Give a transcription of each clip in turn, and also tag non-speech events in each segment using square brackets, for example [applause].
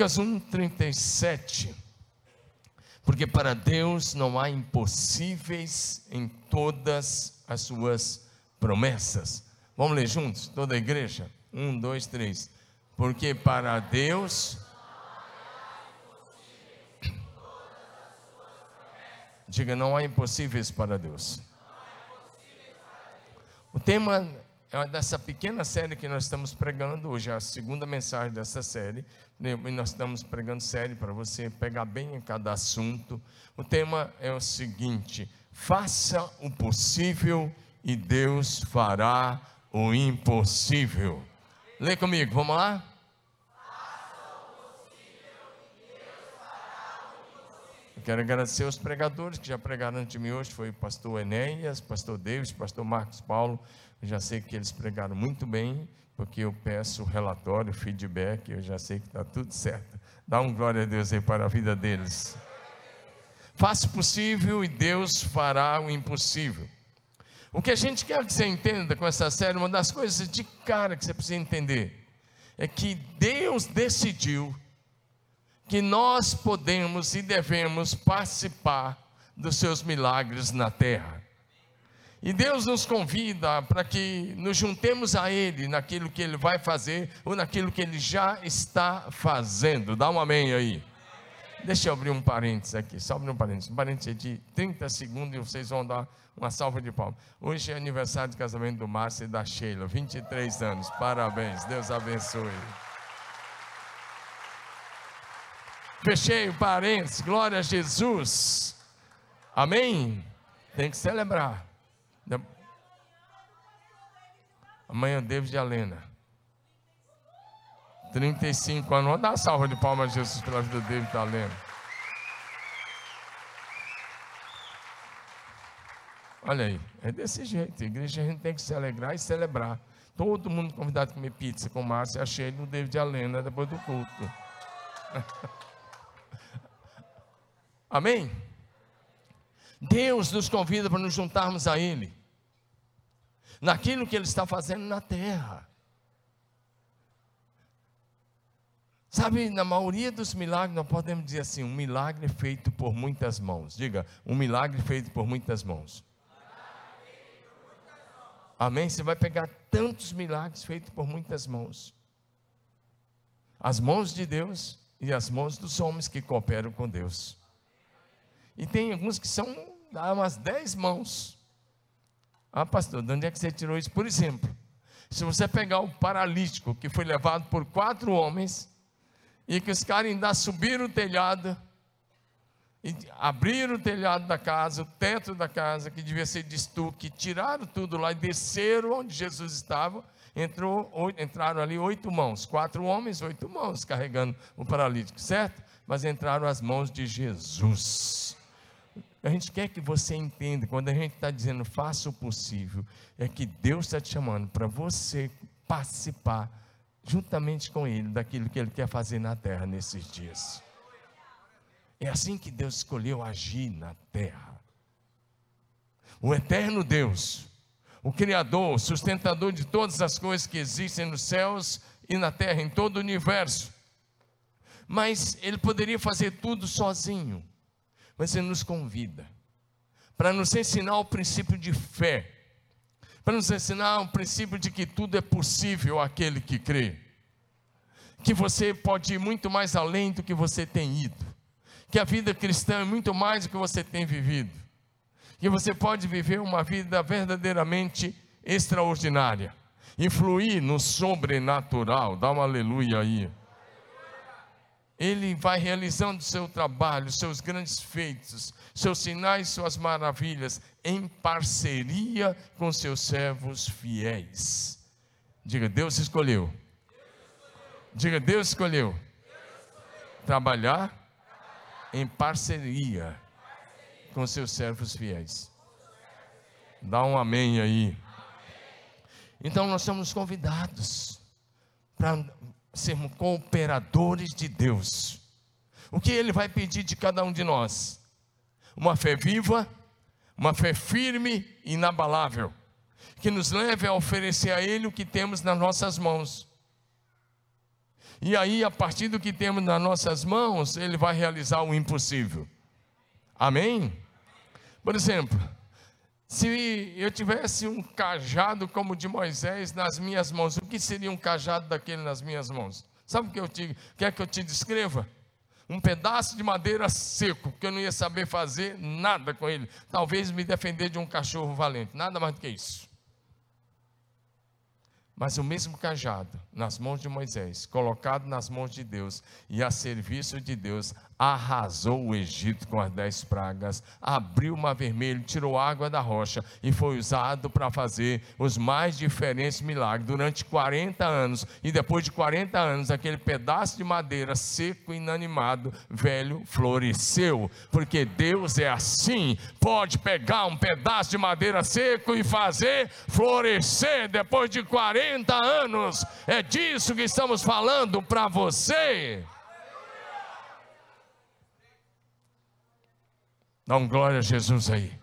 Lucas 1,37. Porque para Deus não há impossíveis em todas as suas promessas. Vamos ler juntos, toda a igreja? Um, dois, três. Porque para Deus. Diga, não há impossíveis para Deus. O tema dessa pequena série que nós estamos pregando hoje, a segunda mensagem dessa série. E nós estamos pregando série para você pegar bem em cada assunto. O tema é o seguinte: faça o possível e Deus fará o impossível. Lê comigo, vamos lá? Eu quero agradecer aos pregadores que já pregaram antes de mim hoje, foi o pastor Enéas, pastor Davis, pastor Marcos Paulo, eu já sei que eles pregaram muito bem, porque eu peço relatório, feedback, eu já sei que está tudo certo. Dá um glória a Deus aí para a vida deles. Faça o possível e Deus fará o impossível. O que a gente quer que você entenda com essa série, uma das coisas de cara que você precisa entender, é que Deus decidiu que nós podemos e devemos participar dos seus milagres na terra. E Deus nos convida para que nos juntemos a Ele naquilo que Ele vai fazer ou naquilo que Ele já está fazendo. Dá um amém aí. Deixa eu abrir um parênteses aqui, só abrir um parênteses. Um parênteses de 30 segundos e vocês vão dar uma salva de palmas. Hoje é aniversário de casamento do Márcio e da Sheila, 23 anos. Parabéns, Deus abençoe. Fechei o parênteses, glória a Jesus. Amém? Tem que celebrar. Amanhã, David Alena. 35 anos. Vamos dar uma salva de palmas a Jesus pela vida dele, está lendo. Olha aí, é desse jeito. Igreja a gente tem que se alegrar e celebrar. Todo mundo convidado a comer pizza com Márcia, achei no David Alena depois do culto. [laughs] Amém? Deus nos convida para nos juntarmos a Ele, naquilo que Ele está fazendo na terra. Sabe, na maioria dos milagres, nós podemos dizer assim: um milagre feito por muitas mãos. Diga, um milagre feito por muitas mãos. Amém? Você vai pegar tantos milagres feitos por muitas mãos. As mãos de Deus e as mãos dos homens que cooperam com Deus. E tem alguns que são umas dez mãos. Ah, pastor, de onde é que você tirou isso? Por exemplo, se você pegar o paralítico que foi levado por quatro homens e que os caras ainda subiram o telhado, abriram o telhado da casa, o teto da casa, que devia ser de estuque, tiraram tudo lá e desceram onde Jesus estava. Entrou, entraram ali oito mãos, quatro homens, oito mãos carregando o paralítico, certo? Mas entraram as mãos de Jesus. A gente quer que você entenda, quando a gente está dizendo faça o possível, é que Deus está te chamando para você participar juntamente com Ele daquilo que Ele quer fazer na terra nesses dias. É assim que Deus escolheu agir na terra. O eterno Deus, o Criador, sustentador de todas as coisas que existem nos céus e na terra, em todo o universo. Mas Ele poderia fazer tudo sozinho, mas Ele nos convida para nos ensinar o princípio de fé para nos ensinar um princípio de que tudo é possível àquele que crê. Que você pode ir muito mais além do que você tem ido. Que a vida cristã é muito mais do que você tem vivido. Que você pode viver uma vida verdadeiramente extraordinária. Influir no sobrenatural. Dá um aleluia aí. Ele vai realizando seu trabalho, seus grandes feitos, seus sinais, suas maravilhas, em parceria com seus servos fiéis. Diga, Deus escolheu. Diga, Deus escolheu. Trabalhar em parceria com seus servos fiéis. Dá um amém aí. Então nós somos convidados para sermos cooperadores de Deus. O que Ele vai pedir de cada um de nós? Uma fé viva, uma fé firme e inabalável, que nos leve a oferecer a Ele o que temos nas nossas mãos. E aí, a partir do que temos nas nossas mãos, Ele vai realizar o impossível. Amém? Por exemplo, se eu tivesse um cajado como o de Moisés nas minhas mãos, o que seria um cajado daquele nas minhas mãos? Sabe o que eu te, quer que eu te descreva? Um pedaço de madeira seco, que eu não ia saber fazer nada com ele. Talvez me defender de um cachorro valente, nada mais do que isso. Mas o mesmo cajado, nas mãos de Moisés, colocado nas mãos de Deus e a serviço de Deus, arrasou o Egito com as dez pragas, abriu o mar vermelho, tirou água da rocha e foi usado para fazer os mais diferentes milagres durante 40 anos. E depois de 40 anos, aquele pedaço de madeira seco, inanimado, velho, floresceu, porque Deus é assim: pode pegar um pedaço de madeira seco e fazer florescer depois de 40 anos. É disso que estamos falando para você. Dá um glória a Jesus aí.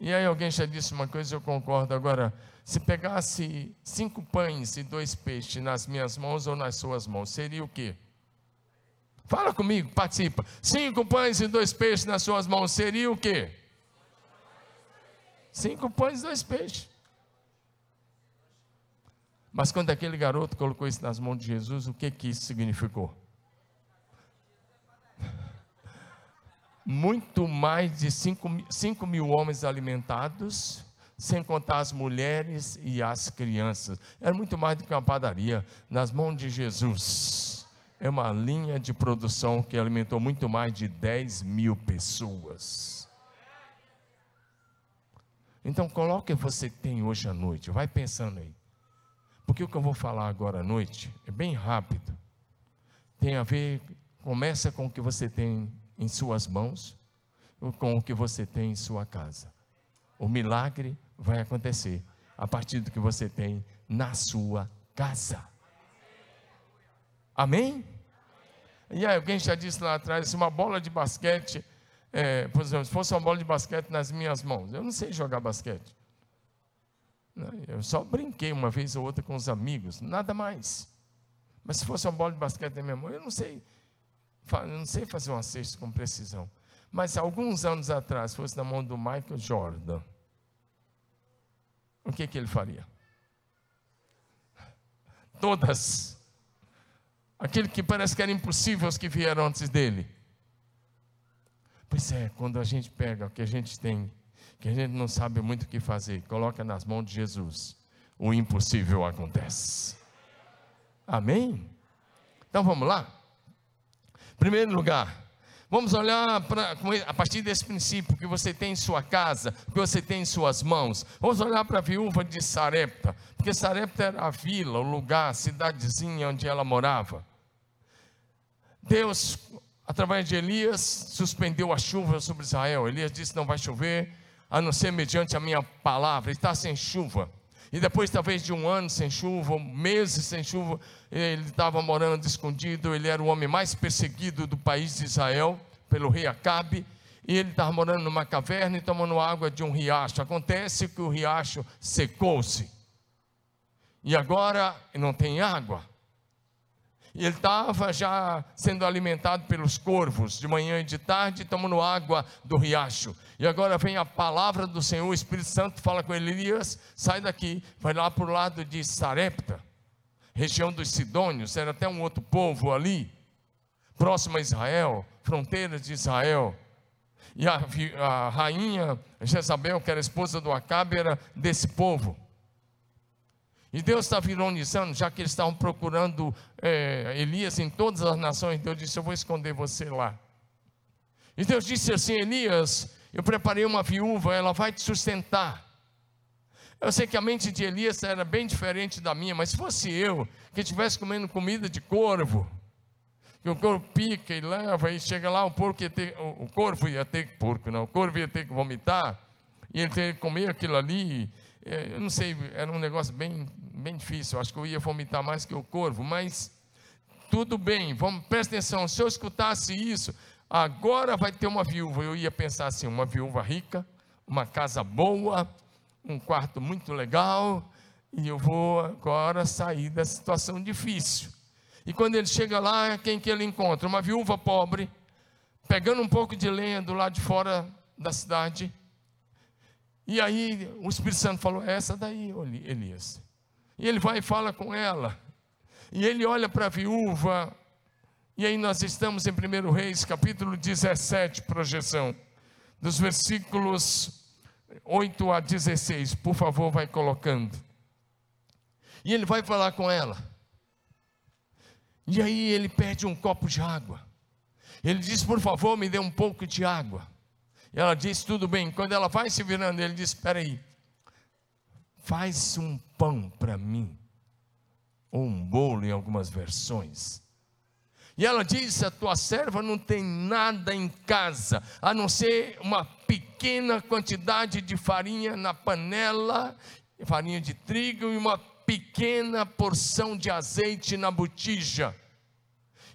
E aí alguém já disse uma coisa, eu concordo. Agora, se pegasse cinco pães e dois peixes nas minhas mãos ou nas suas mãos, seria o quê? Fala comigo, participa. Cinco pães e dois peixes nas suas mãos, seria o quê? Cinco pães e dois peixes. Mas quando aquele garoto colocou isso nas mãos de Jesus, o que que isso significou? Muito mais de 5 mil homens alimentados, sem contar as mulheres e as crianças. Era muito mais do que uma padaria, nas mãos de Jesus. É uma linha de produção que alimentou muito mais de 10 mil pessoas. Então, coloque você tem hoje à noite, vai pensando aí. Porque o que eu vou falar agora à noite é bem rápido. Tem a ver, começa com o que você tem em suas mãos com o que você tem em sua casa. O milagre vai acontecer a partir do que você tem na sua casa. Amém? E aí, alguém já disse lá atrás, se uma bola de basquete, é, por exemplo, se fosse uma bola de basquete nas minhas mãos, eu não sei jogar basquete. Eu só brinquei uma vez ou outra com os amigos, nada mais. Mas se fosse uma bola de basquete na minha mão, eu não sei não sei fazer uma cesta com precisão. Mas alguns anos atrás, fosse na mão do Michael Jordan, o que, que ele faria? Todas. Aquele que parece que era impossível os que vieram antes dele. Pois é, quando a gente pega o que a gente tem, que a gente não sabe muito o que fazer, coloca nas mãos de Jesus, o impossível acontece. Amém? Então vamos lá? Primeiro lugar, vamos olhar pra, a partir desse princípio que você tem em sua casa, que você tem em suas mãos. Vamos olhar para a viúva de Sarepta, porque Sarepta era a vila, o lugar, a cidadezinha onde ela morava. Deus, através de Elias, suspendeu a chuva sobre Israel. Elias disse: Não vai chover, a não ser mediante a minha palavra. Está sem chuva. E depois, talvez de um ano sem chuva, meses sem chuva, ele estava morando escondido. Ele era o homem mais perseguido do país de Israel, pelo rei Acabe. E ele estava morando numa caverna e tomando água de um riacho. Acontece que o riacho secou-se. E agora não tem água. E ele estava já sendo alimentado pelos corvos, de manhã e de tarde, tomando água do riacho. E agora vem a palavra do Senhor, o Espírito Santo fala com Elias: sai daqui, vai lá para o lado de Sarepta, região dos Sidônios, era até um outro povo ali, próximo a Israel, fronteiras de Israel. E a, a rainha Jezabel, que era esposa do Acabe, era desse povo. E Deus estava ironizando, já que eles estavam procurando é, Elias em todas as nações, Deus disse: Eu vou esconder você lá. E Deus disse assim: Elias, eu preparei uma viúva, ela vai te sustentar. Eu sei que a mente de Elias era bem diferente da minha, mas se fosse eu, que estivesse comendo comida de corvo, que o corvo pica e leva, e chega lá, o porco ia ter, o corvo ia ter, porco não, o corvo ia ter que vomitar, e ele ter que comer aquilo ali, é, eu não sei, era um negócio bem, bem difícil. Acho que eu ia vomitar mais que o corvo, mas tudo bem, vamos, presta atenção. Se eu escutasse isso, agora vai ter uma viúva. Eu ia pensar assim: uma viúva rica, uma casa boa, um quarto muito legal, e eu vou agora sair da situação difícil. E quando ele chega lá, quem que ele encontra? Uma viúva pobre, pegando um pouco de lenha do lado de fora da cidade. E aí o Espírito Santo falou: é essa daí, Elias. E ele vai e fala com ela. E ele olha para a viúva. E aí nós estamos em 1 Reis, capítulo 17, projeção, dos versículos 8 a 16. Por favor, vai colocando. E ele vai falar com ela. E aí ele pede um copo de água. Ele diz: Por favor, me dê um pouco de água. E ela diz: Tudo bem. Quando ela vai se virando, ele diz: Espera aí, faz um pão para mim, ou um bolo em algumas versões. E ela diz: A tua serva não tem nada em casa, a não ser uma pequena quantidade de farinha na panela, farinha de trigo e uma pequena porção de azeite na botija.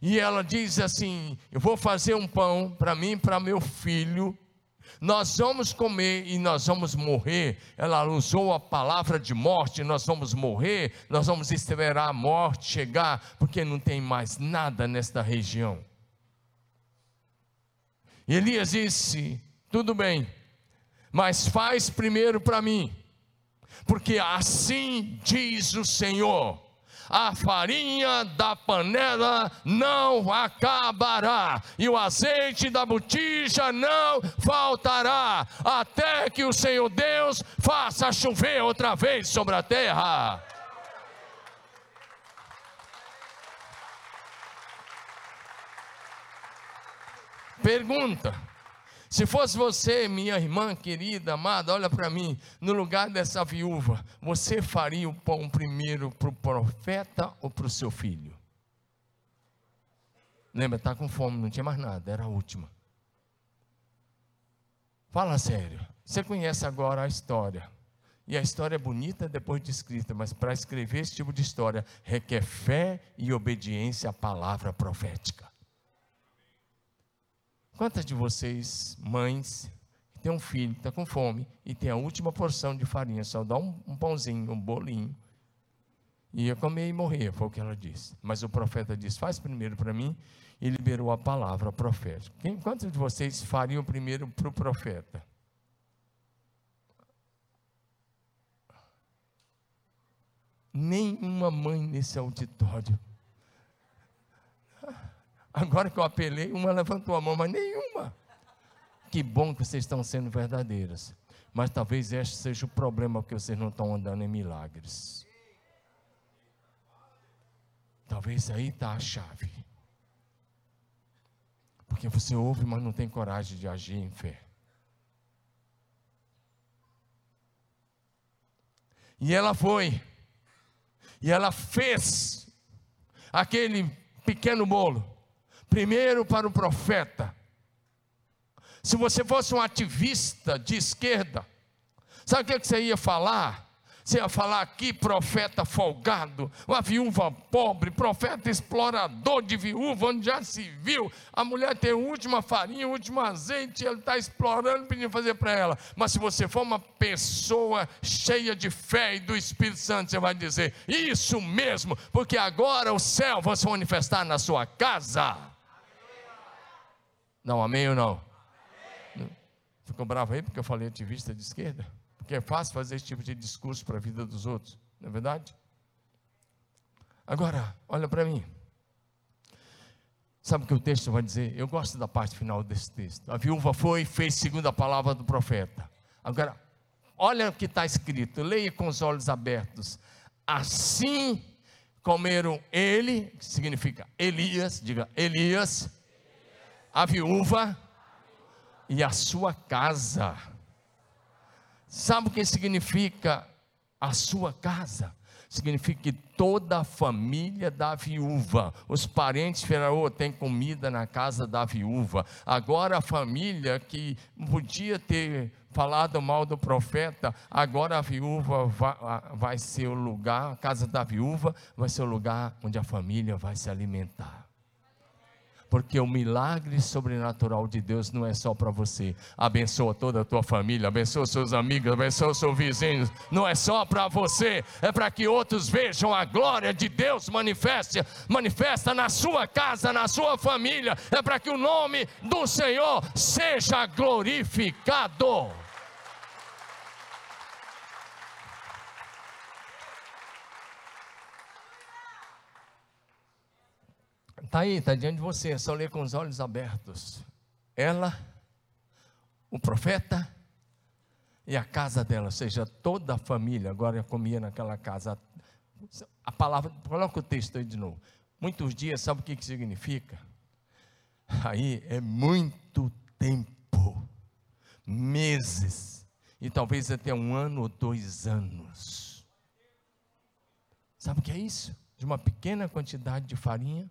E ela diz assim: Eu vou fazer um pão para mim e para meu filho. Nós vamos comer e nós vamos morrer. Ela usou a palavra de morte, nós vamos morrer, nós vamos esperar a morte chegar, porque não tem mais nada nesta região. E Elias disse: Tudo bem, mas faz primeiro para mim porque assim diz o Senhor: a farinha da panela não acabará, e o azeite da botija não faltará, até que o Senhor Deus faça chover outra vez sobre a terra. Pergunta: se fosse você, minha irmã querida, amada, olha para mim, no lugar dessa viúva, você faria o pão primeiro para o profeta ou para o seu filho? Lembra, está com fome, não tinha mais nada, era a última. Fala sério, você conhece agora a história. E a história é bonita depois de escrita, mas para escrever esse tipo de história requer fé e obediência à palavra profética. Quantas de vocês, mães, que tem um filho que está com fome e tem a última porção de farinha, só dá um, um pãozinho, um bolinho, ia comer e morrer, foi o que ela disse. Mas o profeta disse: faz primeiro para mim, e liberou a palavra profética. Quem, quantos de vocês fariam primeiro para o profeta? Nenhuma mãe nesse auditório Agora que eu apelei, uma levantou a mão, mas nenhuma. Que bom que vocês estão sendo verdadeiras. Mas talvez este seja o problema, porque vocês não estão andando em milagres. Talvez aí está a chave. Porque você ouve, mas não tem coragem de agir em fé. E ela foi. E ela fez aquele pequeno bolo primeiro para o profeta. Se você fosse um ativista de esquerda, sabe o que você ia falar? Você ia falar aqui, profeta folgado, uma viúva pobre, profeta explorador de viúva, onde já se viu. A mulher tem a última farinha, o último azeite, ele está explorando, pedindo fazer para ela. Mas se você for uma pessoa cheia de fé e do Espírito Santo, você vai dizer: Isso mesmo, porque agora o céu vai se manifestar na sua casa. Não, amém ou não? Amém. Ficou bravo aí porque eu falei ativista de esquerda? Porque é fácil fazer esse tipo de discurso para a vida dos outros, não é verdade? Agora, olha para mim. Sabe o que o texto vai dizer? Eu gosto da parte final desse texto. A viúva foi e fez segundo a palavra do profeta. Agora, olha o que está escrito, leia com os olhos abertos. Assim comeram ele, que significa Elias, diga Elias, a viúva e a sua casa. Sabe o que significa a sua casa? Significa que toda a família da viúva, os parentes falaram, tem comida na casa da viúva. Agora a família que podia ter falado mal do profeta, agora a viúva vai, vai ser o lugar, a casa da viúva vai ser o lugar onde a família vai se alimentar porque o milagre sobrenatural de Deus não é só para você. Abençoa toda a tua família, abençoa seus amigos, abençoa seus vizinhos. Não é só para você, é para que outros vejam a glória de Deus manifesta, manifesta na sua casa, na sua família. É para que o nome do Senhor seja glorificado. Está aí, está diante de você, é só ler com os olhos abertos. Ela, o profeta e a casa dela, ou seja, toda a família agora comia naquela casa. A palavra, coloca o texto aí de novo. Muitos dias, sabe o que, que significa? Aí é muito tempo, meses, e talvez até um ano ou dois anos. Sabe o que é isso? De uma pequena quantidade de farinha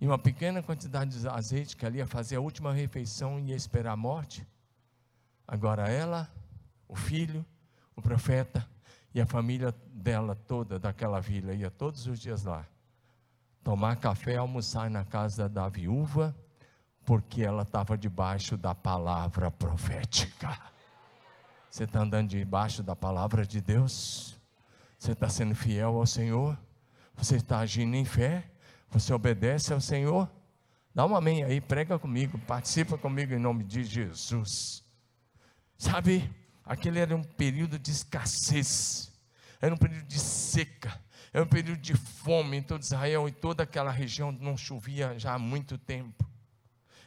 e uma pequena quantidade de azeite que ali ia fazer a última refeição e ia esperar a morte. Agora ela, o filho, o profeta e a família dela toda daquela vila ia todos os dias lá tomar café, almoçar na casa da viúva, porque ela estava debaixo da palavra profética. Você está andando debaixo da palavra de Deus? Você está sendo fiel ao Senhor? Você está agindo em fé? Você obedece ao Senhor? Dá um amém aí, prega comigo, participa comigo em nome de Jesus. Sabe, aquele era um período de escassez, era um período de seca, era um período de fome em todo Israel e toda aquela região não chovia já há muito tempo.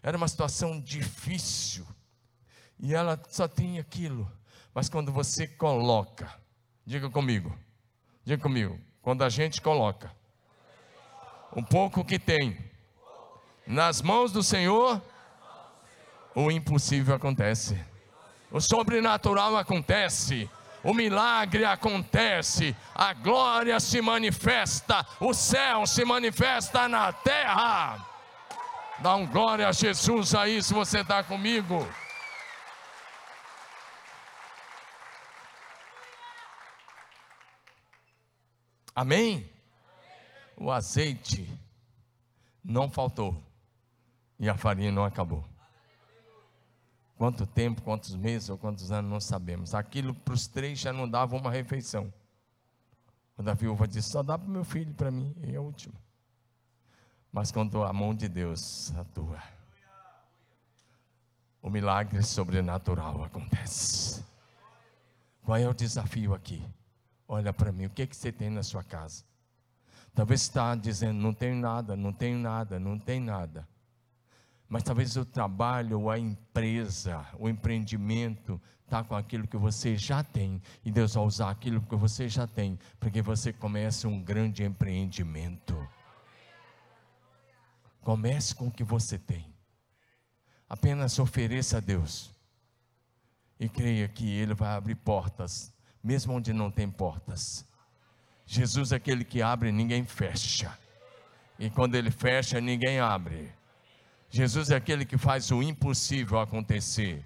Era uma situação difícil e ela só tinha aquilo. Mas quando você coloca, diga comigo, diga comigo, quando a gente coloca o pouco que tem. Nas mãos do Senhor, o impossível acontece. O sobrenatural acontece. O milagre acontece, a glória se manifesta, o céu se manifesta na terra. Dá um glória a Jesus aí se você está comigo. Amém? O azeite não faltou e a farinha não acabou. Quanto tempo, quantos meses ou quantos anos, não sabemos. Aquilo para os três já não dava uma refeição. Quando a viúva disse: só dá para o meu filho, para mim, e é o último. Mas quando a mão de Deus atua, o milagre sobrenatural acontece. Qual é o desafio aqui? Olha para mim, o que, é que você tem na sua casa? Talvez está dizendo, não tenho nada, não tenho nada, não tem nada. Mas talvez o trabalho, a empresa, o empreendimento está com aquilo que você já tem. E Deus vai usar aquilo que você já tem, para que você comece um grande empreendimento. Comece com o que você tem. Apenas ofereça a Deus. E creia que Ele vai abrir portas, mesmo onde não tem portas. Jesus é aquele que abre, ninguém fecha. E quando ele fecha, ninguém abre. Jesus é aquele que faz o impossível acontecer.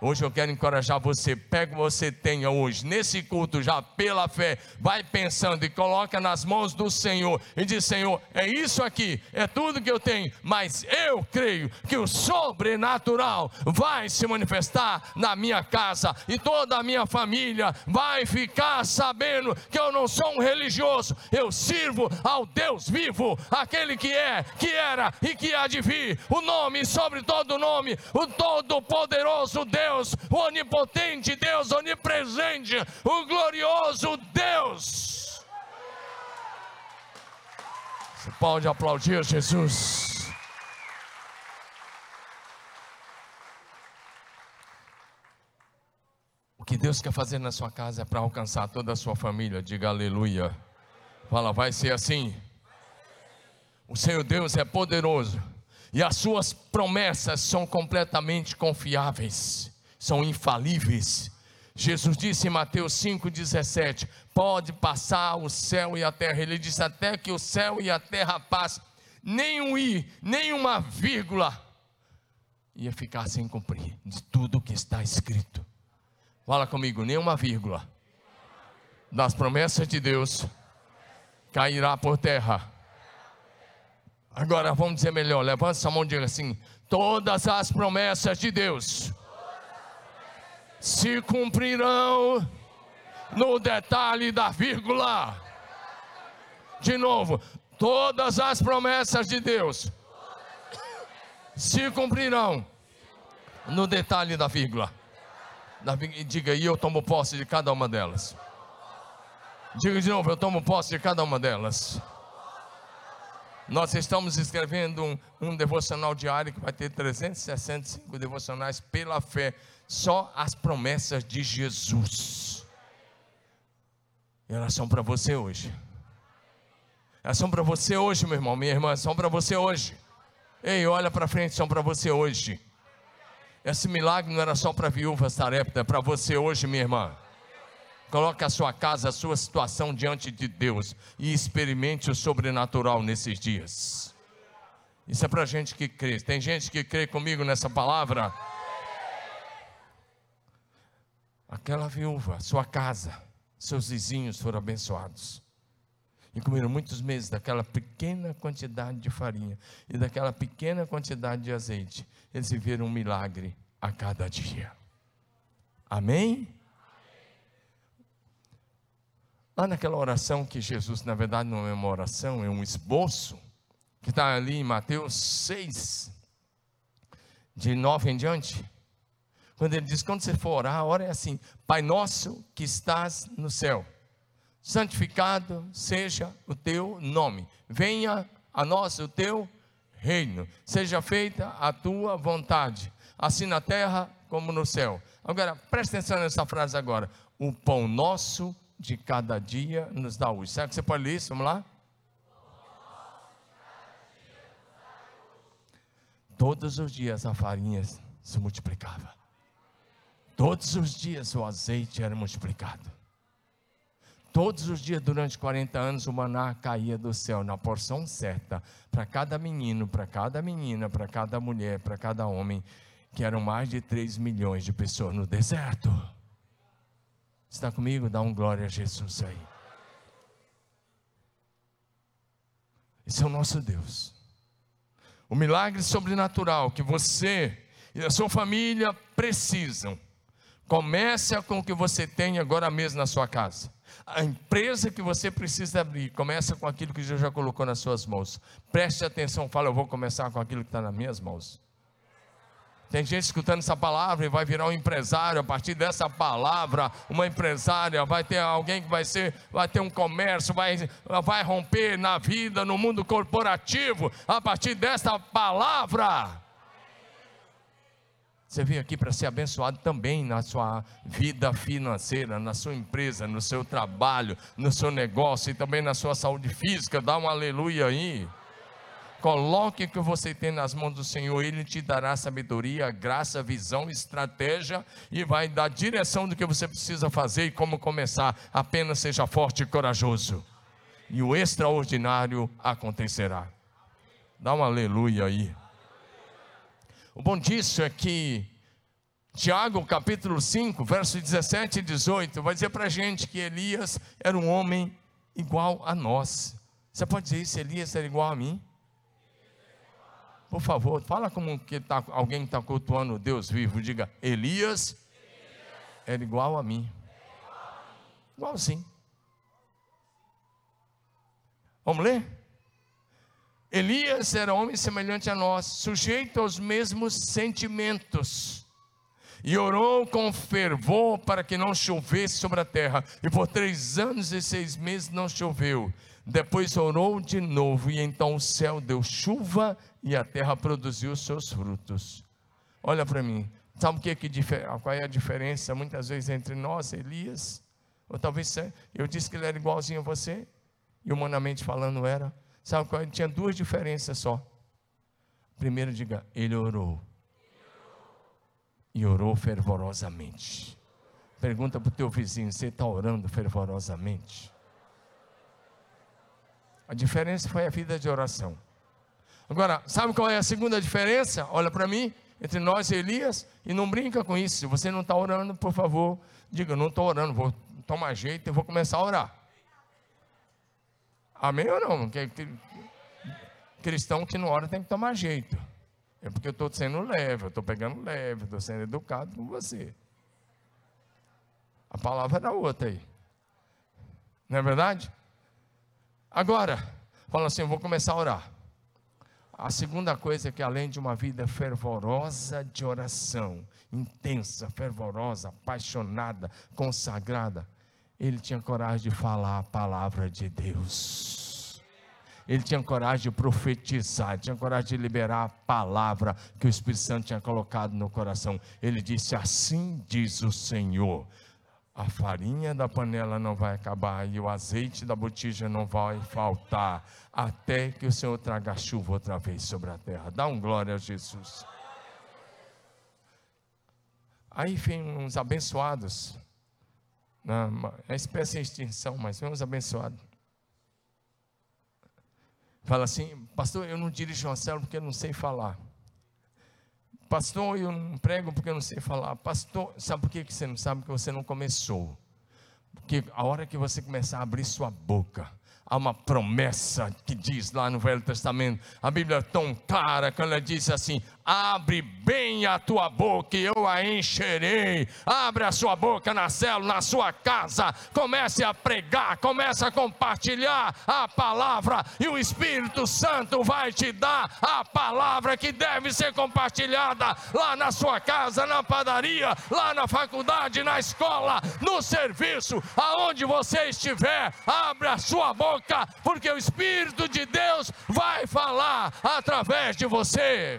Hoje eu quero encorajar você, pega o que você tenha hoje, nesse culto já pela fé, vai pensando e coloca nas mãos do Senhor e diz: Senhor, é isso aqui, é tudo que eu tenho, mas eu creio que o sobrenatural vai se manifestar na minha casa e toda a minha família vai ficar sabendo que eu não sou um religioso, eu sirvo ao Deus vivo, aquele que é, que era e que há de vir, o nome sobre todo nome, o todo-poderoso Deus Deus, o onipotente Deus, onipresente, o glorioso Deus. Você pode aplaudir Jesus. O que Deus quer fazer na sua casa é para alcançar toda a sua família. Diga aleluia. Fala, vai ser assim. O Senhor Deus é poderoso e as suas promessas são completamente confiáveis são infalíveis. Jesus disse em Mateus 5,17: Pode passar o céu e a terra. Ele disse: Até que o céu e a terra passem, nem um i, nem uma vírgula ia ficar sem cumprir de tudo que está escrito. Fala comigo, nenhuma vírgula das promessas de Deus cairá por terra Agora vamos dizer melhor, levanta sua mão e diga assim: todas as promessas de Deus se cumprirão no detalhe da vírgula. De novo, todas as promessas de Deus se cumprirão no detalhe da vírgula. Diga, e eu tomo posse de cada uma delas. Diga de novo, eu tomo posse de cada uma delas. Nós estamos escrevendo um, um, devocional diário que vai ter 365 devocionais pela fé, só as promessas de Jesus. E elas são para você hoje. Elas são para você hoje, meu irmão, minha irmã, são para você hoje. Ei, olha para frente, são para você hoje. Esse milagre não era só para viúvas tarefta, é para você hoje, minha irmã. Coloque a sua casa, a sua situação diante de Deus e experimente o sobrenatural nesses dias. Isso é para gente que crê. Tem gente que crê comigo nessa palavra? Aquela viúva, sua casa, seus vizinhos foram abençoados. E comeram muitos meses daquela pequena quantidade de farinha e daquela pequena quantidade de azeite. Eles viveram um milagre a cada dia. Amém? Lá naquela oração que Jesus, na verdade, não é uma oração, é um esboço, que está ali em Mateus 6, de 9 em diante. Quando ele diz: quando você for orar, a hora é assim: Pai nosso que estás no céu, santificado seja o teu nome, venha a nós o teu reino, seja feita a tua vontade, assim na terra como no céu. Agora, preste atenção nessa frase agora: o pão nosso de cada dia nos dá hoje. Será que você pode ler isso? Vamos lá? Todos os dias a farinha se multiplicava. Todos os dias o azeite era multiplicado. Todos os dias, durante 40 anos, o maná caía do céu na porção certa, para cada menino, para cada menina, para cada mulher, para cada homem, que eram mais de 3 milhões de pessoas no deserto. Está comigo? Dá um glória a Jesus aí. Esse é o nosso Deus. O milagre sobrenatural que você e a sua família precisam. Comece com o que você tem agora mesmo na sua casa. A empresa que você precisa abrir, começa com aquilo que Deus já colocou nas suas mãos. Preste atenção, fala, eu vou começar com aquilo que está nas minhas mãos. Tem gente escutando essa palavra e vai virar um empresário a partir dessa palavra, uma empresária, vai ter alguém que vai ser, vai ter um comércio, vai, vai romper na vida, no mundo corporativo, a partir dessa palavra. Você veio aqui para ser abençoado também na sua vida financeira, na sua empresa, no seu trabalho, no seu negócio e também na sua saúde física. Dá um aleluia aí. Coloque o que você tem nas mãos do Senhor, Ele te dará sabedoria, graça, visão, estratégia e vai dar direção do que você precisa fazer e como começar. Apenas seja forte e corajoso, e o extraordinário acontecerá. Dá um aleluia aí. O bom disso é que Tiago capítulo 5, verso 17 e 18, vai dizer para a gente que Elias era um homem igual a nós. Você pode dizer isso, Elias era igual a mim? Por favor, fala como que tá, alguém está cultuando Deus vivo. Diga, Elias, era igual a mim. Igual sim. Vamos ler? Elias era homem semelhante a nós, sujeito aos mesmos sentimentos, e orou com fervor para que não chovesse sobre a terra, e por três anos e seis meses não choveu. Depois orou de novo, e então o céu deu chuva e a terra produziu seus frutos. Olha para mim, sabe o que, que qual é a diferença muitas vezes entre nós, Elias? Ou talvez eu disse que ele era igualzinho a você, e humanamente falando era. Sabe qual? Tinha duas diferenças só. Primeiro, diga, ele orou. E orou fervorosamente. Pergunta para o teu vizinho: você está orando fervorosamente? A diferença foi a vida de oração. Agora, sabe qual é a segunda diferença? Olha para mim, entre nós e Elias, e não brinca com isso. Se você não está orando, por favor, diga: não estou orando, vou tomar jeito e vou começar a orar. Amém ou não? cristão que não ora tem que tomar jeito. É porque eu estou sendo leve, eu estou pegando leve, estou sendo educado com você. A palavra era outra aí. Não é verdade? Agora, fala assim: eu vou começar a orar. A segunda coisa é que, além de uma vida fervorosa de oração, intensa, fervorosa, apaixonada, consagrada, ele tinha coragem de falar a palavra de Deus. Ele tinha coragem de profetizar, tinha coragem de liberar a palavra que o Espírito Santo tinha colocado no coração. Ele disse: Assim diz o Senhor a farinha da panela não vai acabar e o azeite da botija não vai faltar, até que o Senhor traga chuva outra vez sobre a terra. Dá um glória a Jesus. Aí vem uns abençoados, é espécie de extinção, mas vem uns abençoados. Fala assim, pastor, eu não dirijo uma célula porque eu não sei falar. Pastor, eu não prego porque eu não sei falar. Pastor, sabe por que você não sabe? Porque você não começou. Porque a hora que você começar a abrir sua boca, há uma promessa que diz lá no Velho Testamento, a Bíblia é tão clara que ela diz assim: abre bem a tua boca e eu a encherei. Abre a sua boca na célula, na sua casa, comece a pregar, comece a compartilhar a palavra e o Espírito Santo vai te dar a palavra que deve ser compartilhada lá na sua casa, na padaria, lá na faculdade, na escola, no serviço, aonde você estiver, abre a sua boca, porque o Espírito de Deus vai falar através de você.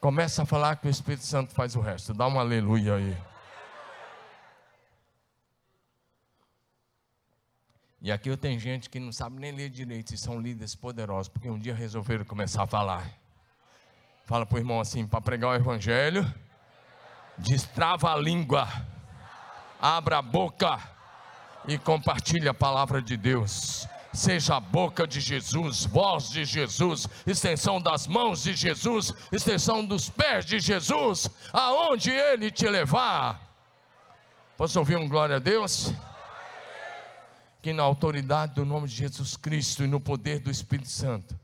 Começa a falar que o Espírito Santo faz o resto. Dá um aleluia aí. E aqui eu tenho gente que não sabe nem ler direito e são líderes poderosos, porque um dia resolveram começar a falar. Fala para o irmão assim: para pregar o Evangelho, destrava a língua, abra a boca e compartilha a palavra de Deus seja a boca de Jesus, voz de Jesus, extensão das mãos de Jesus, extensão dos pés de Jesus, aonde Ele te levar. Posso ouvir um glória a Deus? Que na autoridade do nome de Jesus Cristo e no poder do Espírito Santo,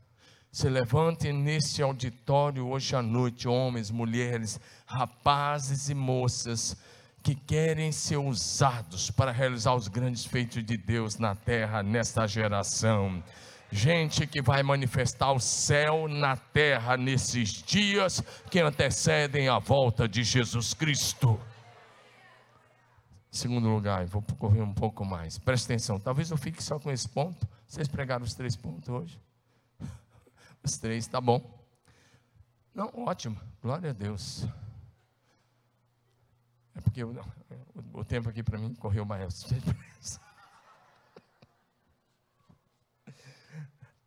se levante nesse auditório hoje à noite, homens, mulheres, rapazes e moças, que querem ser usados para realizar os grandes feitos de Deus na terra nesta geração. Gente que vai manifestar o céu na terra nesses dias que antecedem a volta de Jesus Cristo. Segundo lugar, vou correr um pouco mais. Presta atenção, talvez eu fique só com esse ponto. Vocês pregaram os três pontos hoje? [laughs] Os três, tá bom. Não, ótimo, glória a Deus. É porque o, o tempo aqui para mim correu mais [laughs] depressa.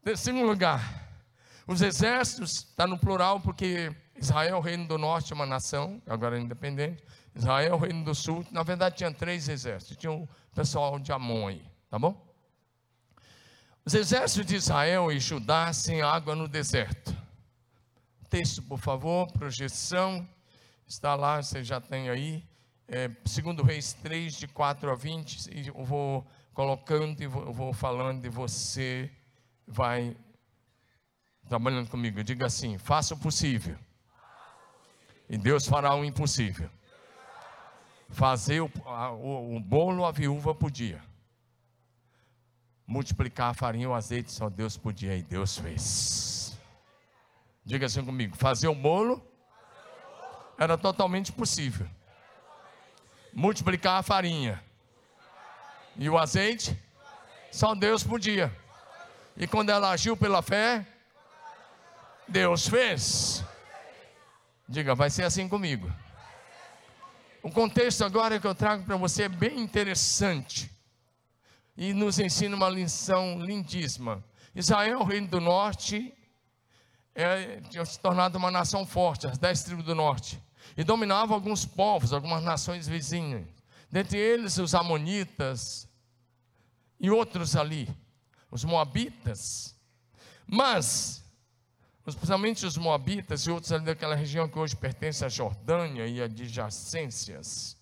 Terceiro lugar, os exércitos, está no plural porque Israel, reino do norte, é uma nação, agora é independente. Israel, reino do sul, na verdade tinha três exércitos. Tinha o pessoal de Amon aí, tá bom? Os exércitos de Israel e Judá sem água no deserto. Texto, por favor, projeção. Está lá, você já tem aí é, segundo Reis 3, de 4 a 20, e eu vou colocando e vou, vou falando e você vai trabalhando comigo. Diga assim: faça o possível. E Deus fará o impossível. Fazer o, o, o bolo a viúva podia. Multiplicar a farinha e o azeite só Deus podia e Deus fez. Diga assim comigo: fazer o bolo era totalmente possível multiplicar a farinha. E o azeite? Só Deus podia. E quando ela agiu pela fé, Deus fez. Diga, vai ser assim comigo. O contexto agora que eu trago para você é bem interessante. E nos ensina uma lição lindíssima. Israel, o reino do norte, é, tinha se tornado uma nação forte, as dez tribos do norte e dominava alguns povos, algumas nações vizinhas, dentre eles os Amonitas e outros ali, os Moabitas. Mas, especialmente os Moabitas e outros ali daquela região que hoje pertence à Jordânia e adjacências.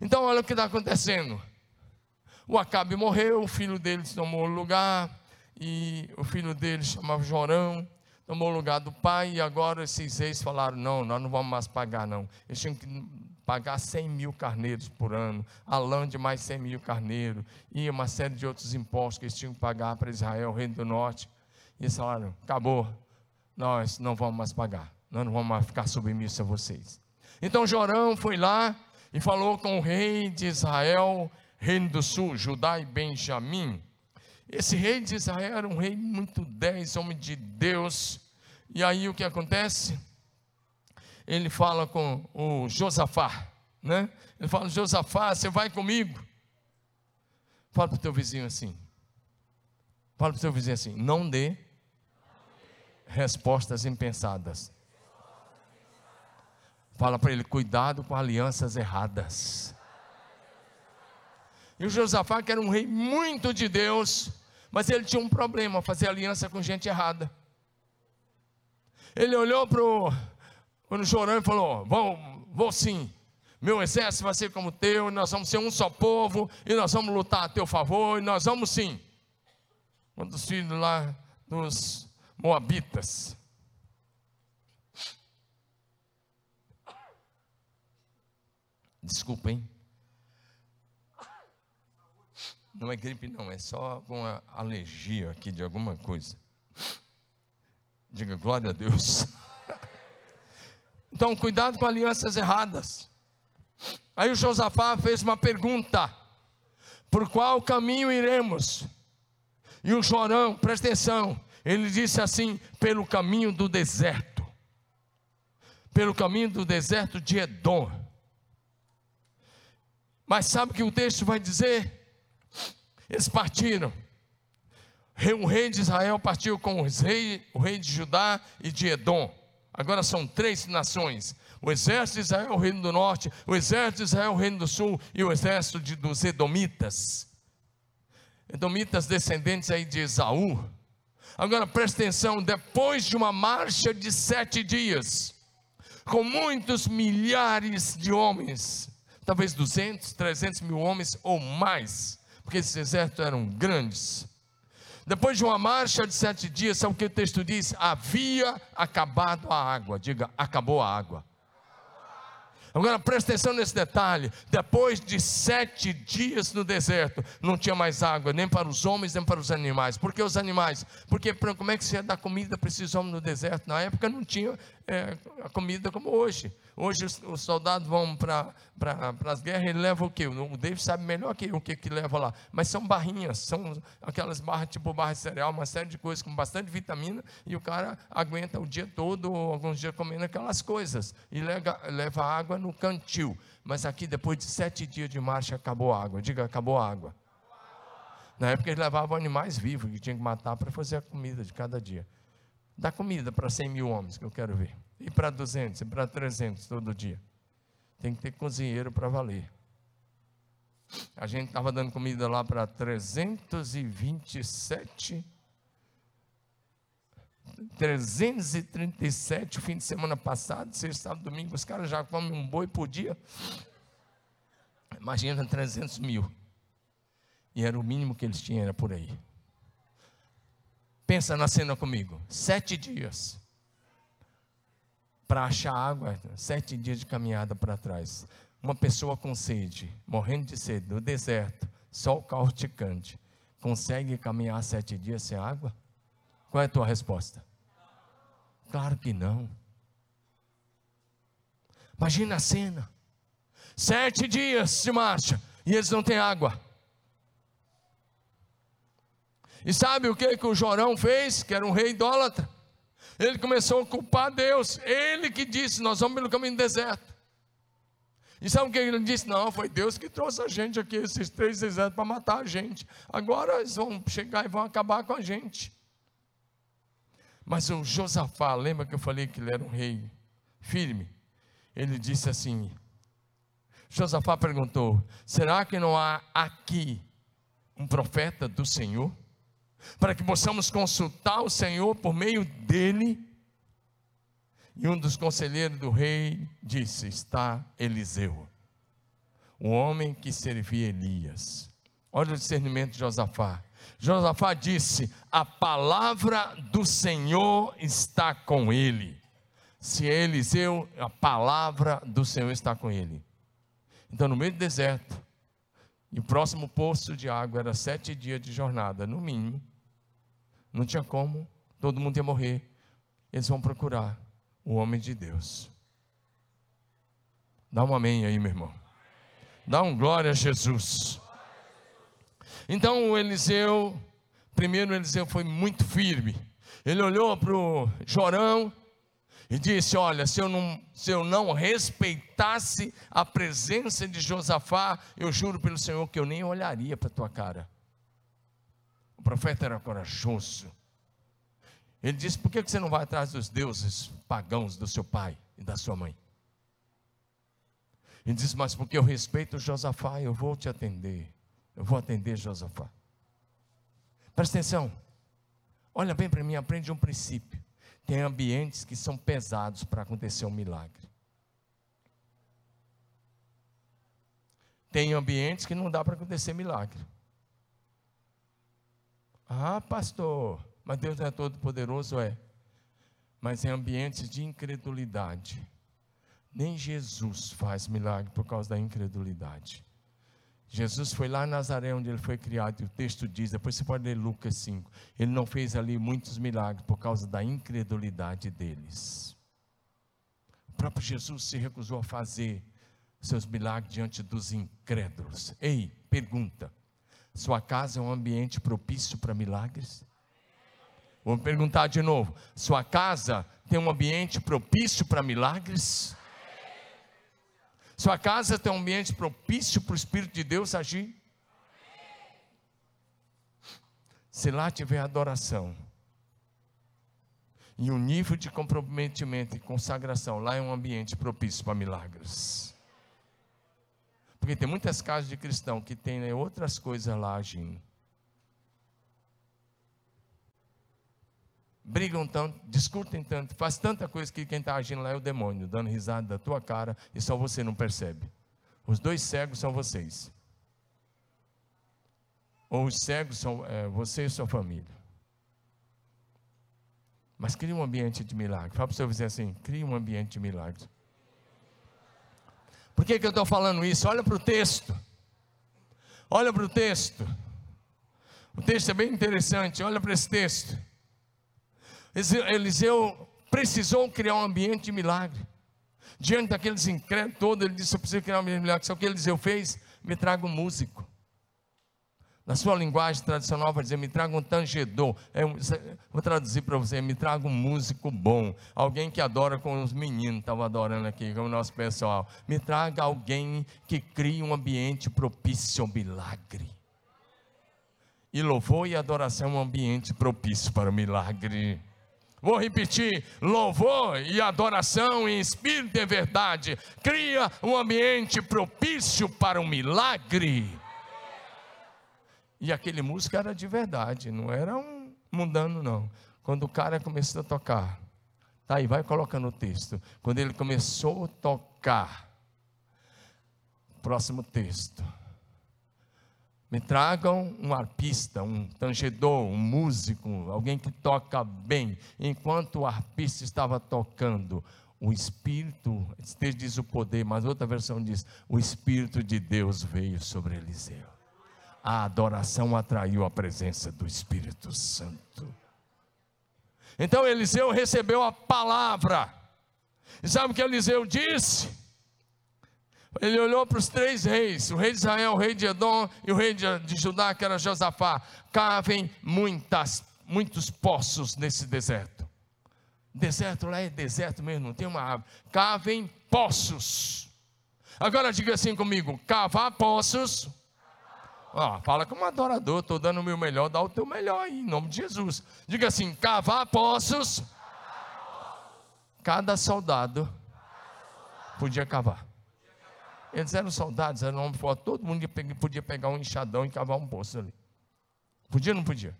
Então, olha o que está acontecendo. O Acabe morreu, o filho dele tomou o lugar, e o filho dele chamava Jorão, tomou o lugar do pai, e agora esses reis falaram: não, nós não vamos mais pagar, não. Eles tinham que pagar 100 mil carneiros por ano, a lã de mais 100 mil carneiros, e uma série de outros impostos que eles tinham que pagar para Israel, reino do norte. E eles falaram: acabou, nós não vamos mais pagar, nós não vamos mais ficar submissos a vocês. Então Jorão foi lá e falou com o rei de Israel, reino do sul, Judá e Benjamim. Esse rei de Israel era um rei muito dez, homem de Deus. E aí o que acontece? Ele fala com o Josafá, né? Ele fala: Josafá, você vai comigo? Fala para o teu vizinho assim. Fala para o teu vizinho assim: não dê respostas impensadas. Fala para ele: cuidado com alianças erradas. E o Josafá, que era um rei muito de Deus, mas ele tinha um problema: fazer aliança com gente errada. Ele olhou para o Jorão e falou: vou, vou sim. Meu exército vai ser como o teu, nós vamos ser um só povo, e nós vamos lutar a teu favor, e nós vamos sim. Quando os filhos lá dos Moabitas Desculpa, hein? Não é gripe, não, é só alguma alergia aqui de alguma coisa. Diga glória a Deus. [laughs] Então, cuidado com alianças erradas. Aí o Josafá fez uma pergunta: por qual caminho iremos? E o Jorão, presta atenção, ele disse assim: pelo caminho do deserto, pelo caminho do deserto de Edom. Mas sabe o que o texto vai dizer? Eles partiram. O rei de Israel partiu com o rei, o rei de Judá e de Edom. Agora são três nações: o exército de Israel, o reino do norte, o exército de Israel, o reino do sul, e o exército de, dos Edomitas. Edomitas descendentes aí de Esaú. Agora preste atenção: depois de uma marcha de sete dias, com muitos milhares de homens, talvez 200, 300 mil homens ou mais, porque esses exércitos eram grandes. Depois de uma marcha de sete dias, sabe o que o texto diz? Havia acabado a água. Diga, acabou a água. Agora presta atenção nesse detalhe: depois de sete dias no deserto, não tinha mais água, nem para os homens, nem para os animais. Por que os animais? Porque como é que se ia dar comida para esses homens no deserto? Na época não tinha é, a comida como hoje. Hoje os, os soldados vão para pra, as guerras e levam o quê? O David sabe melhor que o que, que leva lá. Mas são barrinhas, são aquelas barras tipo barra de cereal, uma série de coisas com bastante vitamina, e o cara aguenta o dia todo, ou alguns dias comendo aquelas coisas, e leva, leva água no cantil. Mas aqui, depois de sete dias de marcha, acabou a água. Diga, acabou a água. Na época eles levavam animais vivos que tinham que matar para fazer a comida de cada dia. Dá comida para 100 mil homens, que eu quero ver. E para 200, e para 300 todo dia. Tem que ter cozinheiro para valer. A gente estava dando comida lá para 327. 337 o fim de semana passado, sexta, sábado, domingo, os caras já comem um boi por dia. Imagina 300 mil. E era o mínimo que eles tinham, era por aí. Pensa na cena comigo. Sete dias para achar água, sete dias de caminhada para trás. Uma pessoa com sede, morrendo de sede, no deserto, sol causticante, consegue caminhar sete dias sem água? Qual é a tua resposta? Claro que não. Imagina a cena: sete dias de marcha e eles não têm água. E sabe o que, que o Jorão fez, que era um rei idólatra? Ele começou a culpar Deus. Ele que disse: Nós vamos pelo caminho do deserto. E sabe o que ele disse? Não, foi Deus que trouxe a gente aqui, esses três desertos, para matar a gente. Agora eles vão chegar e vão acabar com a gente. Mas o Josafá, lembra que eu falei que ele era um rei firme? Ele disse assim: Josafá perguntou: Será que não há aqui um profeta do Senhor? Para que possamos consultar o Senhor por meio dele. E um dos conselheiros do rei disse: Está Eliseu, o homem que servia Elias. Olha o discernimento de Josafá. Josafá disse: A palavra do Senhor está com ele. Se é Eliseu, a palavra do Senhor está com ele. Então, no meio do deserto, e o próximo poço de água era sete dias de jornada, no mínimo. Não tinha como, todo mundo ia morrer. Eles vão procurar o homem de Deus. Dá um amém aí, meu irmão. Dá um glória a Jesus. Então o Eliseu, primeiro Eliseu foi muito firme. Ele olhou para o Jorão e disse: Olha, se eu, não, se eu não respeitasse a presença de Josafá, eu juro pelo Senhor que eu nem olharia para a tua cara. O profeta era corajoso. Ele disse: Por que você não vai atrás dos deuses pagãos do seu pai e da sua mãe? Ele disse: Mas porque eu respeito Josafá, eu vou te atender. Eu vou atender Josafá. Presta atenção. Olha bem para mim, aprende um princípio. Tem ambientes que são pesados para acontecer um milagre. Tem ambientes que não dá para acontecer milagre. Ah, pastor, mas Deus é todo poderoso, é. Mas em ambientes de incredulidade, nem Jesus faz milagre por causa da incredulidade. Jesus foi lá em Nazaré, onde ele foi criado, e o texto diz, depois você pode ler Lucas 5, ele não fez ali muitos milagres por causa da incredulidade deles. O próprio Jesus se recusou a fazer seus milagres diante dos incrédulos. Ei, pergunta: sua casa é um ambiente propício para milagres? Vou perguntar de novo: sua casa tem um ambiente propício para milagres? Sua casa tem um ambiente propício para o Espírito de Deus agir? Se lá tiver adoração, e um nível de comprometimento e consagração, lá é um ambiente propício para milagres. Porque tem muitas casas de cristão que tem né, outras coisas lá agindo. brigam tanto, discutem tanto, faz tanta coisa que quem está agindo lá é o demônio, dando risada da tua cara e só você não percebe. Os dois cegos são vocês. Ou os cegos são é, você e sua família. Mas cria um ambiente de milagre. Fala para o seu vizinho assim: cria um ambiente de milagre. Por que, que eu estou falando isso? Olha para o texto. Olha para o texto. O texto é bem interessante. Olha para esse texto. Eliseu precisou criar um ambiente de milagre. Diante daqueles incrédulos todos, ele disse: Eu preciso criar um ambiente de milagre. Só que Eliseu fez: Me traga um músico. Na sua linguagem tradicional, vai dizer: Me traga um tangedor. É um, vou traduzir para você: Me traga um músico bom. Alguém que adora com os meninos, estava adorando aqui, como o nosso pessoal. Me traga alguém que crie um ambiente propício ao milagre. E louvor e adoração é um ambiente propício para o milagre. Vou repetir: louvor e adoração em espírito e verdade cria um ambiente propício para um milagre. E aquele músico era de verdade, não era um mundano, não. Quando o cara começou a tocar, tá aí, vai colocando o texto. Quando ele começou a tocar, próximo texto me tragam um arpista, um tangedor, um músico, alguém que toca bem. Enquanto o arpista estava tocando, o Espírito, este diz o poder, mas outra versão diz: o Espírito de Deus veio sobre Eliseu. A adoração atraiu a presença do Espírito Santo. Então Eliseu recebeu a palavra. E sabe o que Eliseu disse? Ele olhou para os três reis, o rei de Israel, o rei de Edom e o rei de, Judá, que era Josafá. Cavem muitas, muitos poços nesse deserto. Deserto lá é deserto mesmo, não tem uma árvore. Cavem poços. Agora diga assim comigo: cavar poços. Fala como adorador, estou dando o meu melhor, dá o teu melhor aí, em nome de Jesus. Diga assim: cavar poços. Cada soldado podia cavar. Eles eram soldados, eram homens fortes, todo mundo podia pegar um enxadão e cavar um poço ali. Podia ou não podia?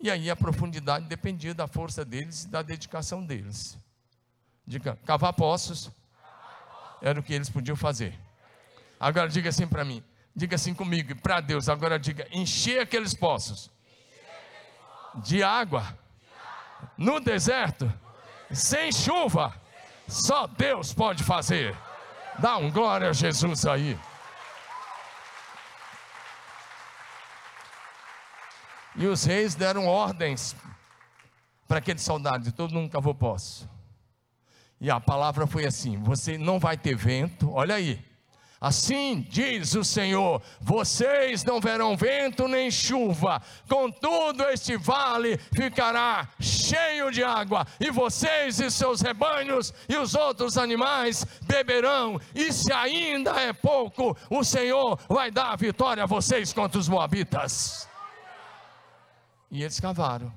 E aí a profundidade dependia da força deles e da dedicação deles. Diga, cavar poços era o que eles podiam fazer. Agora diga assim para mim: Diga assim comigo, para Deus, agora diga: encher aqueles poços de água no deserto, sem chuva, só Deus pode fazer. Dá um glória a Jesus aí. E os reis deram ordens para aqueles soldados, todo mundo cavou poço. E a palavra foi assim: você não vai ter vento, olha aí. Assim diz o Senhor: vocês não verão vento nem chuva, contudo, este vale ficará cheio de água, e vocês e seus rebanhos e os outros animais beberão, e se ainda é pouco, o Senhor vai dar a vitória a vocês contra os Moabitas. E eles cavaram.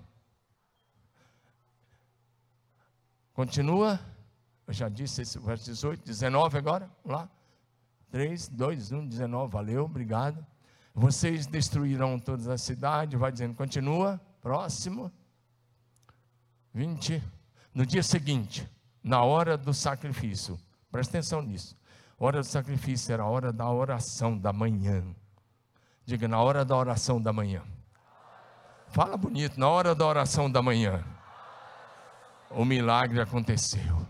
Continua, eu já disse esse verso 18, 19 agora, vamos lá. 3, 2, 1, 19, valeu, obrigado. Vocês destruirão todas as cidades, vai dizendo, continua, próximo. 20. No dia seguinte, na hora do sacrifício, presta atenção nisso. Hora do sacrifício era a hora da oração da manhã. Diga, na hora da oração da manhã. Fala bonito, na hora da oração da manhã. O milagre aconteceu.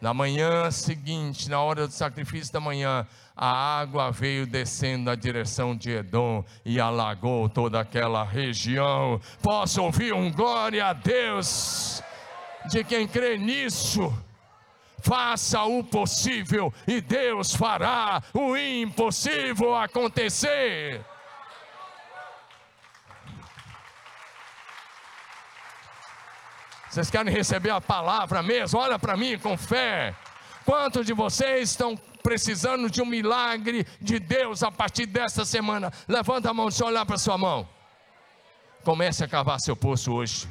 Na manhã seguinte, na hora do sacrifício da manhã, a água veio descendo na direção de Edom e alagou toda aquela região. Posso ouvir um glória a Deus de quem crê nisso? Faça o possível e Deus fará o impossível acontecer. Vocês querem receber a palavra mesmo? Olha para mim com fé. Quantos de vocês estão precisando de um milagre de Deus a partir desta semana? Levanta a mão, deixa eu olhar para sua mão. Comece a cavar seu poço hoje.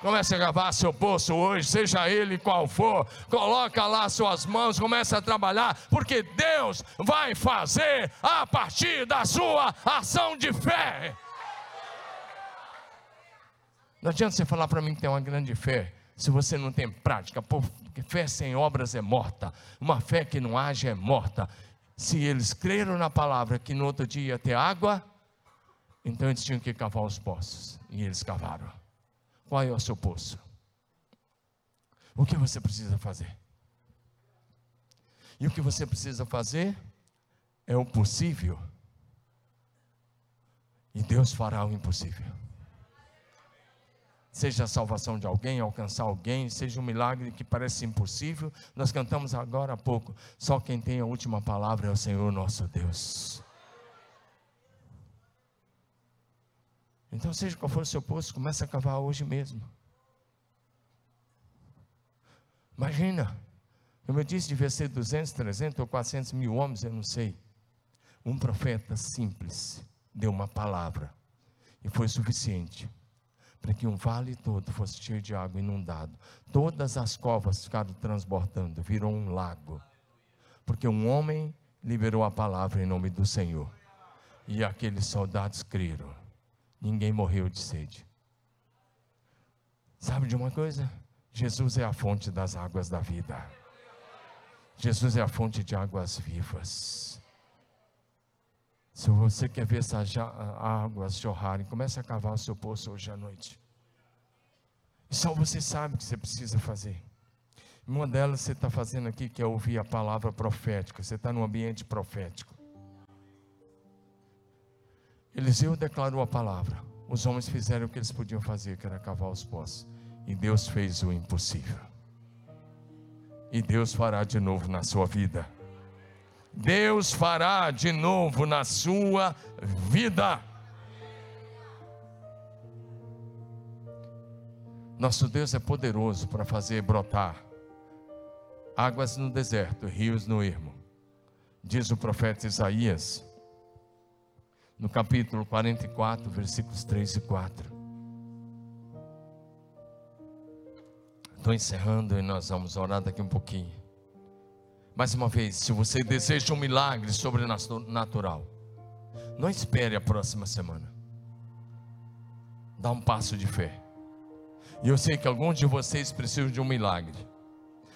Comece a cavar seu poço hoje, seja ele qual for. Coloca lá suas mãos, comece a trabalhar, porque Deus vai fazer a partir da sua ação de fé. Não adianta você falar para mim que tem uma grande fé, se você não tem prática, porque fé sem obras é morta, uma fé que não age é morta. Se eles creram na palavra que no outro dia ia ter água, então eles tinham que cavar os poços, e eles cavaram. Qual é o seu poço? O que você precisa fazer? E o que você precisa fazer é o possível, e Deus fará o impossível seja a salvação de alguém, alcançar alguém, seja um milagre que parece impossível. Nós cantamos agora há pouco. Só quem tem a última palavra é o Senhor nosso Deus. Então, seja qual for o seu poço, comece a cavar hoje mesmo. Imagina, como eu disse, devia ser 200, 300 ou 400 mil homens, eu não sei. Um profeta simples deu uma palavra e foi suficiente para que um vale todo fosse cheio de água inundado. Todas as covas ficaram transbordando, virou um lago. Porque um homem liberou a palavra em nome do Senhor. E aqueles soldados creram. Ninguém morreu de sede. Sabe de uma coisa? Jesus é a fonte das águas da vida. Jesus é a fonte de águas vivas. Se você quer ver essas águas jorrarem, comece a cavar o seu poço hoje à noite. Só você sabe o que você precisa fazer. Uma delas você está fazendo aqui, que é ouvir a palavra profética. Você está no ambiente profético. Eliseu declarou a palavra. Os homens fizeram o que eles podiam fazer, que era cavar os poços. E Deus fez o impossível. E Deus fará de novo na sua vida. Deus fará de novo na sua vida. Nosso Deus é poderoso para fazer brotar águas no deserto, rios no ermo. Diz o profeta Isaías, no capítulo 44, versículos 3 e 4. Estou encerrando e nós vamos orar daqui um pouquinho. Mais uma vez, se você deseja um milagre sobrenatural, não espere a próxima semana. Dá um passo de fé. E eu sei que alguns de vocês precisam de um milagre.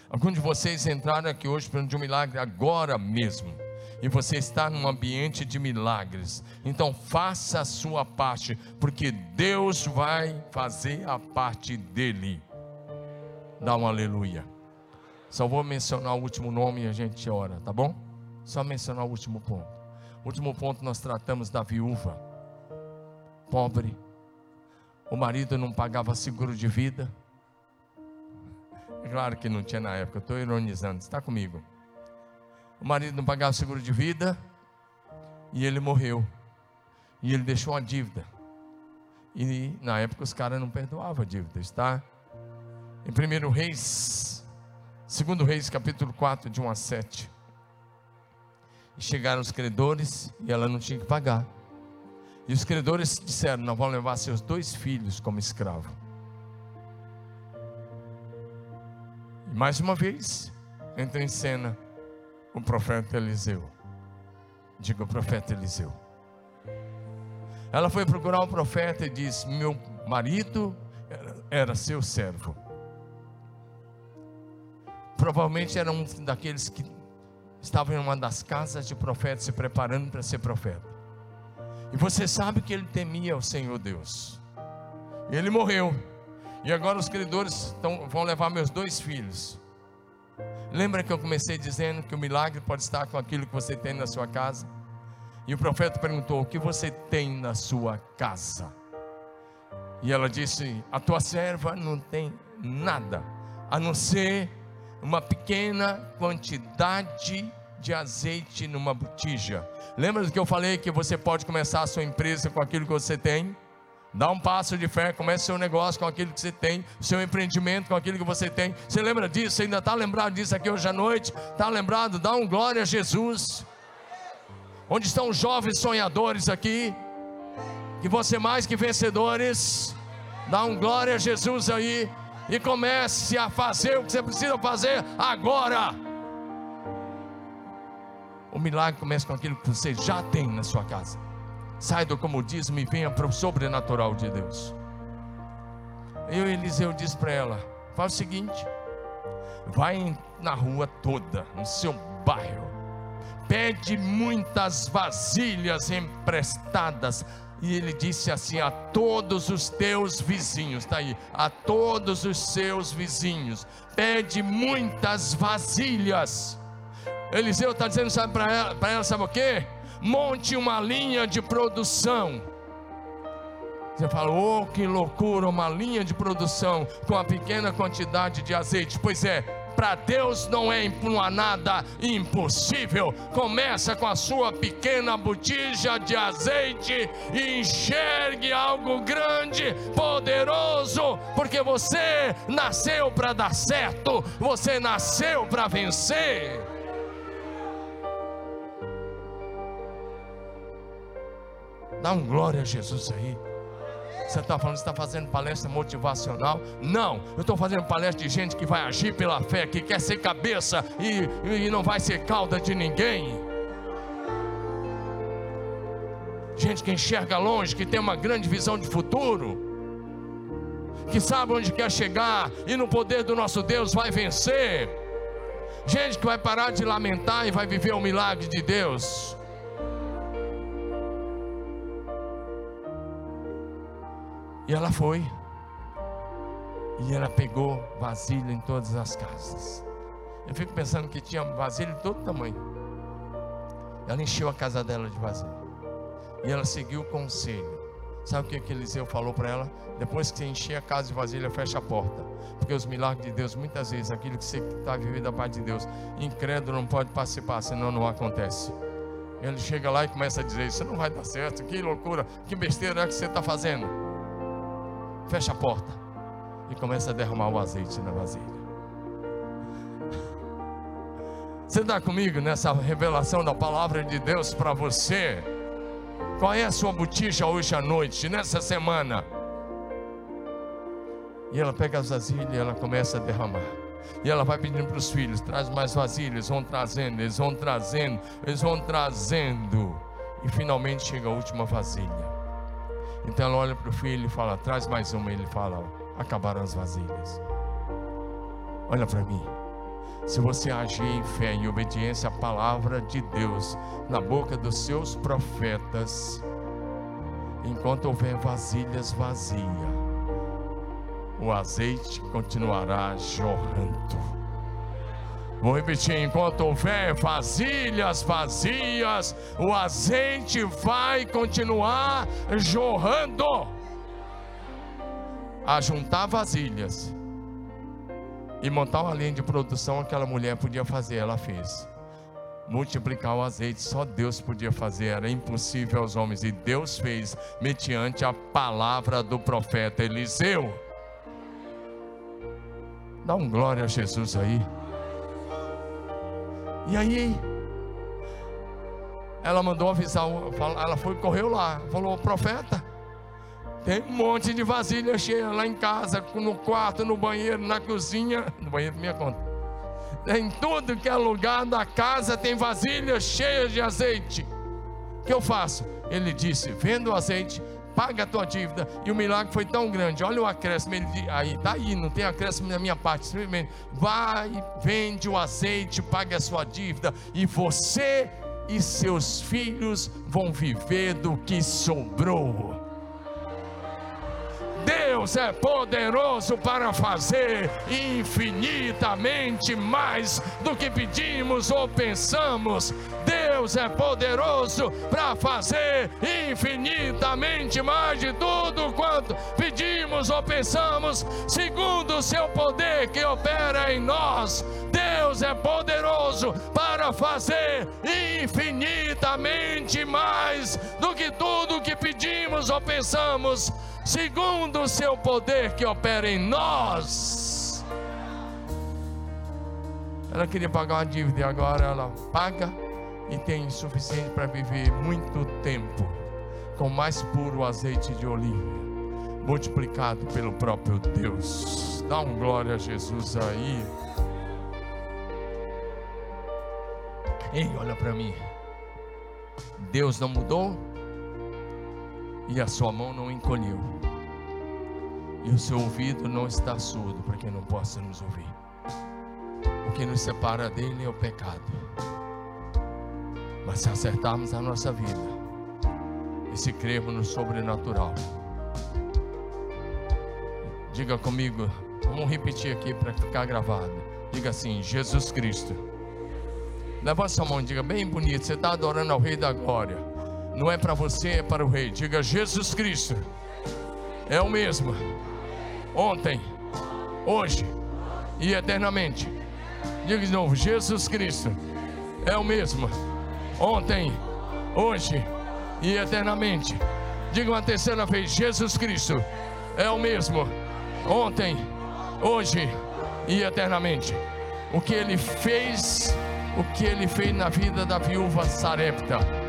Alguns de vocês entraram aqui hoje de um milagre agora mesmo. E você está num ambiente de milagres. Então faça a sua parte, porque Deus vai fazer a parte dele. Dá um aleluia. Só vou mencionar o último nome e a gente ora, tá bom? Só mencionar o último ponto. O último ponto nós tratamos da viúva, pobre. O marido não pagava seguro de vida. É claro que não tinha na época, estou ironizando, está comigo. O marido não pagava seguro de vida e ele morreu. E ele deixou uma dívida. E na época os caras não perdoavam a dívida, está? Em 1 Reis, 2 Reis, capítulo 4, de 1 a 7. E chegaram os credores e ela não tinha que pagar. E os credores disseram: Não vão levar seus dois filhos como escravo. E mais uma vez, entra em cena o profeta Eliseu. Diga o profeta Eliseu. Ela foi procurar o profeta e disse: Meu marido era, era seu servo. Provavelmente era um daqueles que estava em uma das casas de profetas se preparando para ser profeta. E você sabe que ele temia o Senhor Deus. E ele morreu. E agora os credores vão levar meus dois filhos. Lembra que eu comecei dizendo que o milagre pode estar com aquilo que você tem na sua casa? E o profeta perguntou: O que você tem na sua casa? E ela disse: A tua serva não tem nada, a não ser uma pequena quantidade de azeite numa botija. Lembra do que eu falei que você pode começar a sua empresa com aquilo que você tem? Dá um passo de fé, comece seu negócio com aquilo que você tem, seu empreendimento com aquilo que você tem. Você lembra disso? Ainda está lembrado disso aqui hoje à noite? Está lembrado? Dá um glória a Jesus. Onde estão os jovens sonhadores aqui? Que você mais que vencedores. Dá um glória a Jesus aí e comece a fazer o que você precisa fazer agora. O milagre começa com aquilo que você já tem na sua casa. Sai do comodismo e venha para o sobrenatural de Deus. Eu, Eliseu, disse para ela: faz o seguinte, vai na rua toda, no seu bairro, pede muitas vasilhas emprestadas e ele disse assim: a todos os teus vizinhos, está aí, a todos os seus vizinhos, pede muitas vasilhas. Eliseu está dizendo, sabe para ela, ela, sabe o que? Monte uma linha de produção. Você fala, oh que loucura, uma linha de produção com a pequena quantidade de azeite. Pois é, para Deus não é há nada impossível. Começa com a sua pequena botija de azeite e enxergue algo grande, poderoso, porque você nasceu para dar certo, você nasceu para vencer. Dá um glória a Jesus aí. Você está falando, está fazendo palestra motivacional? Não, eu estou fazendo palestra de gente que vai agir pela fé, que quer ser cabeça e, e não vai ser cauda de ninguém. Gente que enxerga longe, que tem uma grande visão de futuro, que sabe onde quer chegar e no poder do nosso Deus vai vencer. Gente que vai parar de lamentar e vai viver o milagre de Deus. E ela foi. E ela pegou vasilha em todas as casas. Eu fico pensando que tinha vasilha de todo tamanho. Ela encheu a casa dela de vasilha. E ela seguiu o conselho. Sabe o que, que Eliseu falou para ela? Depois que você encher a casa de vasilha, fecha a porta. Porque os milagres de Deus, muitas vezes, aquilo que você está vivendo da parte de Deus, incrédulo não pode participar, senão não acontece. Ele chega lá e começa a dizer: Isso não vai dar certo, que loucura, que besteira é que você está fazendo fecha a porta e começa a derramar o azeite na vasilha. Você está comigo nessa revelação da palavra de Deus para você? Qual é a sua botija hoje à noite, nessa semana? E ela pega as vasilhas e ela começa a derramar. E ela vai pedindo para os filhos: traz mais vasilhas. Eles vão trazendo, eles vão trazendo, eles vão trazendo. E finalmente chega a última vasilha. Então ela olha para o filho e fala: traz mais uma. Ele fala: acabaram as vasilhas. Olha para mim. Se você agir em fé, em obediência à palavra de Deus, na boca dos seus profetas, enquanto houver vasilhas vazias, o azeite continuará jorrando. Vou repetir: enquanto houver vasilhas vazias, o azeite vai continuar jorrando. A juntar vasilhas e montar uma linha de produção, aquela mulher podia fazer, ela fez. Multiplicar o azeite, só Deus podia fazer, era impossível aos homens, e Deus fez, mediante a palavra do profeta Eliseu. Dá um glória a Jesus aí. E aí, ela mandou avisar, ela foi, correu lá, falou: profeta, tem um monte de vasilha cheia lá em casa, no quarto, no banheiro, na cozinha, no banheiro minha conta. Em tudo que é lugar da casa tem vasilha cheia de azeite. O que eu faço? Ele disse: vendo o azeite, paga a tua dívida. E o milagre foi tão grande. Olha o acréscimo. Ele, aí, tá aí, não tem acréscimo na minha parte. Simplesmente vai, vende o azeite, paga a sua dívida. E você e seus filhos vão viver do que sobrou. Deus é poderoso para fazer infinitamente mais do que pedimos ou pensamos. Deus é poderoso para fazer infinitamente mais de tudo quanto pedimos ou pensamos, segundo o seu poder que opera em nós. Deus é poderoso para fazer infinitamente mais do que tudo que pedimos ou pensamos segundo o seu poder que opera em nós. Ela queria pagar uma dívida e agora ela paga e tem suficiente para viver muito tempo com mais puro azeite de oliva, multiplicado pelo próprio Deus. Dá um glória a Jesus aí. Ei, olha para mim. Deus não mudou? E a sua mão não encolheu, e o seu ouvido não está surdo para que não possa nos ouvir. O que nos separa dele é o pecado. Mas se acertarmos a nossa vida e se crermos no sobrenatural, diga comigo, vamos repetir aqui para ficar gravado. Diga assim: Jesus Cristo. Levanta sua mão e diga bem bonito. Você está adorando ao Rei da Glória não é para você, é para o Rei. Diga: Jesus Cristo é o mesmo, ontem, hoje e eternamente. Diga de novo: Jesus Cristo é o mesmo, ontem, hoje e eternamente. Diga uma terceira vez: Jesus Cristo é o mesmo, ontem, hoje e eternamente. O que ele fez, o que ele fez na vida da viúva Sarepta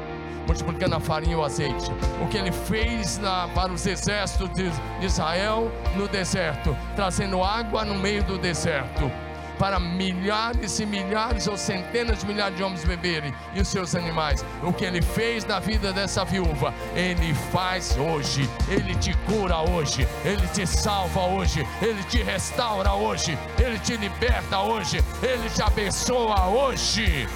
multiplicando a farinha e o azeite. O que ele fez na, para os exércitos de, Israel no deserto, trazendo água no meio do deserto para milhares e milhares ou centenas de milhares de homens beberem e os seus animais. O que ele fez na vida dessa viúva, ele faz hoje. Ele te cura hoje, ele te salva hoje, ele te restaura hoje, ele te liberta hoje, ele te abençoa hoje.